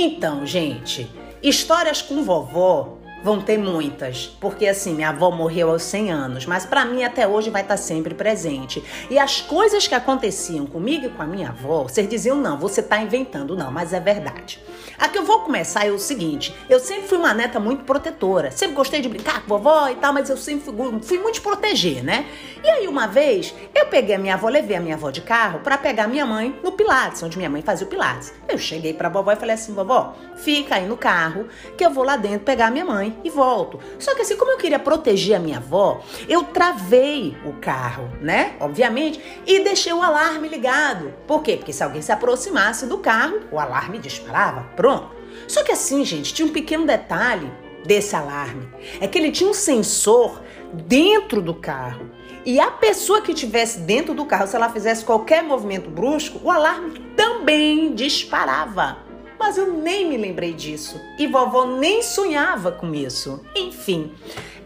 Então, gente, histórias com vovó Vão ter muitas, porque assim, minha avó morreu aos 100 anos, mas para mim até hoje vai estar tá sempre presente. E as coisas que aconteciam comigo e com a minha avó, vocês diziam, não, você tá inventando, não, mas é verdade. A que eu vou começar é o seguinte: eu sempre fui uma neta muito protetora, sempre gostei de brincar com vovó e tal, mas eu sempre fui, fui muito proteger, né? E aí, uma vez, eu peguei a minha avó, levei a minha avó de carro para pegar minha mãe no Pilates, onde minha mãe fazia o Pilates. Eu cheguei pra vovó e falei assim: vovó, fica aí no carro, que eu vou lá dentro pegar a minha mãe e volto. Só que assim, como eu queria proteger a minha avó, eu travei o carro, né? Obviamente, e deixei o alarme ligado. Por quê? Porque se alguém se aproximasse do carro, o alarme disparava. Pronto. Só que assim, gente, tinha um pequeno detalhe desse alarme. É que ele tinha um sensor dentro do carro. E a pessoa que estivesse dentro do carro, se ela fizesse qualquer movimento brusco, o alarme também disparava mas eu nem me lembrei disso e vovó nem sonhava com isso. Enfim,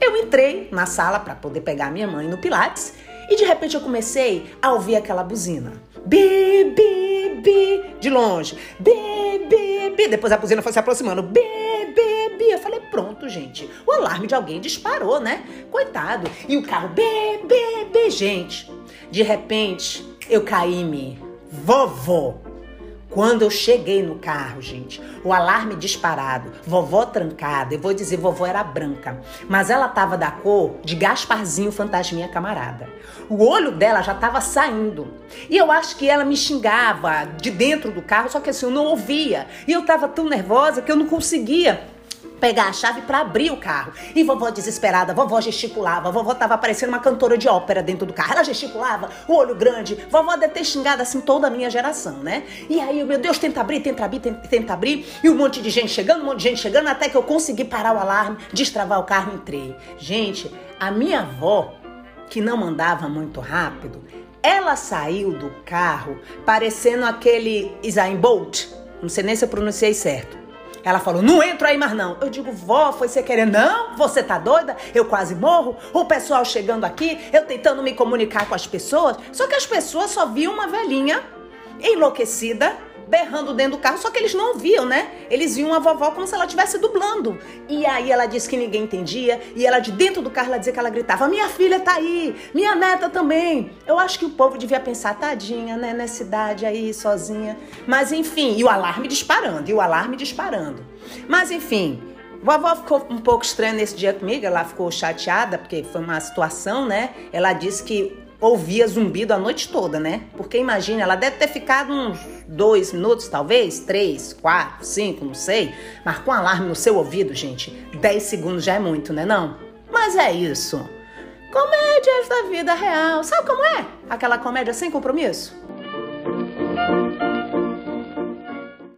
eu entrei na sala para poder pegar minha mãe no Pilates e de repente eu comecei a ouvir aquela buzina. Bi, bi, bi, de longe. Bi, bi, bi. Depois a buzina foi se aproximando. Bi, bi, bi. Eu falei, pronto, gente. O alarme de alguém disparou, né? Coitado. E o carro, bi, bi, bi. Gente, de repente eu caí-me. Vovó quando eu cheguei no carro, gente, o alarme disparado, vovó trancada, eu vou dizer, vovó era branca, mas ela tava da cor de Gasparzinho Fantasminha Camarada. O olho dela já tava saindo. E eu acho que ela me xingava de dentro do carro, só que assim, eu não ouvia. E eu tava tão nervosa que eu não conseguia pegar a chave para abrir o carro. E vovó desesperada, vovó gesticulava, vovó tava parecendo uma cantora de ópera dentro do carro. Ela gesticulava, o olho grande. Vovó deve ter xingado assim toda a minha geração, né? E aí, meu Deus, tenta abrir, tenta abrir, tenta, tenta abrir. E um monte de gente chegando, um monte de gente chegando, até que eu consegui parar o alarme, destravar o carro, entrei. Gente, a minha avó, que não mandava muito rápido, ela saiu do carro parecendo aquele Isaim Bolt. Não sei nem se eu pronunciei certo ela falou: não entro aí mais não. Eu digo, vó, foi você querer? Não, você tá doida? Eu quase morro. O pessoal chegando aqui, eu tentando me comunicar com as pessoas. Só que as pessoas só viam uma velhinha enlouquecida berrando dentro do carro, só que eles não viam, né? Eles viam a vovó como se ela estivesse dublando. E aí ela disse que ninguém entendia, e ela de dentro do carro ela dizia que ela gritava: "Minha filha tá aí, minha neta também". Eu acho que o povo devia pensar: "Tadinha, né, nessa idade aí sozinha". Mas enfim, e o alarme disparando, e o alarme disparando. Mas enfim, Vovó ficou um pouco estranha nesse dia comigo, ela ficou chateada, porque foi uma situação, né? Ela disse que ouvia zumbido a noite toda, né? Porque imagina, ela deve ter ficado uns dois minutos, talvez, três, quatro, cinco, não sei. Mas com alarme no seu ouvido, gente, dez segundos já é muito, né não? Mas é isso. Comédias da vida real. Sabe como é? Aquela comédia sem compromisso?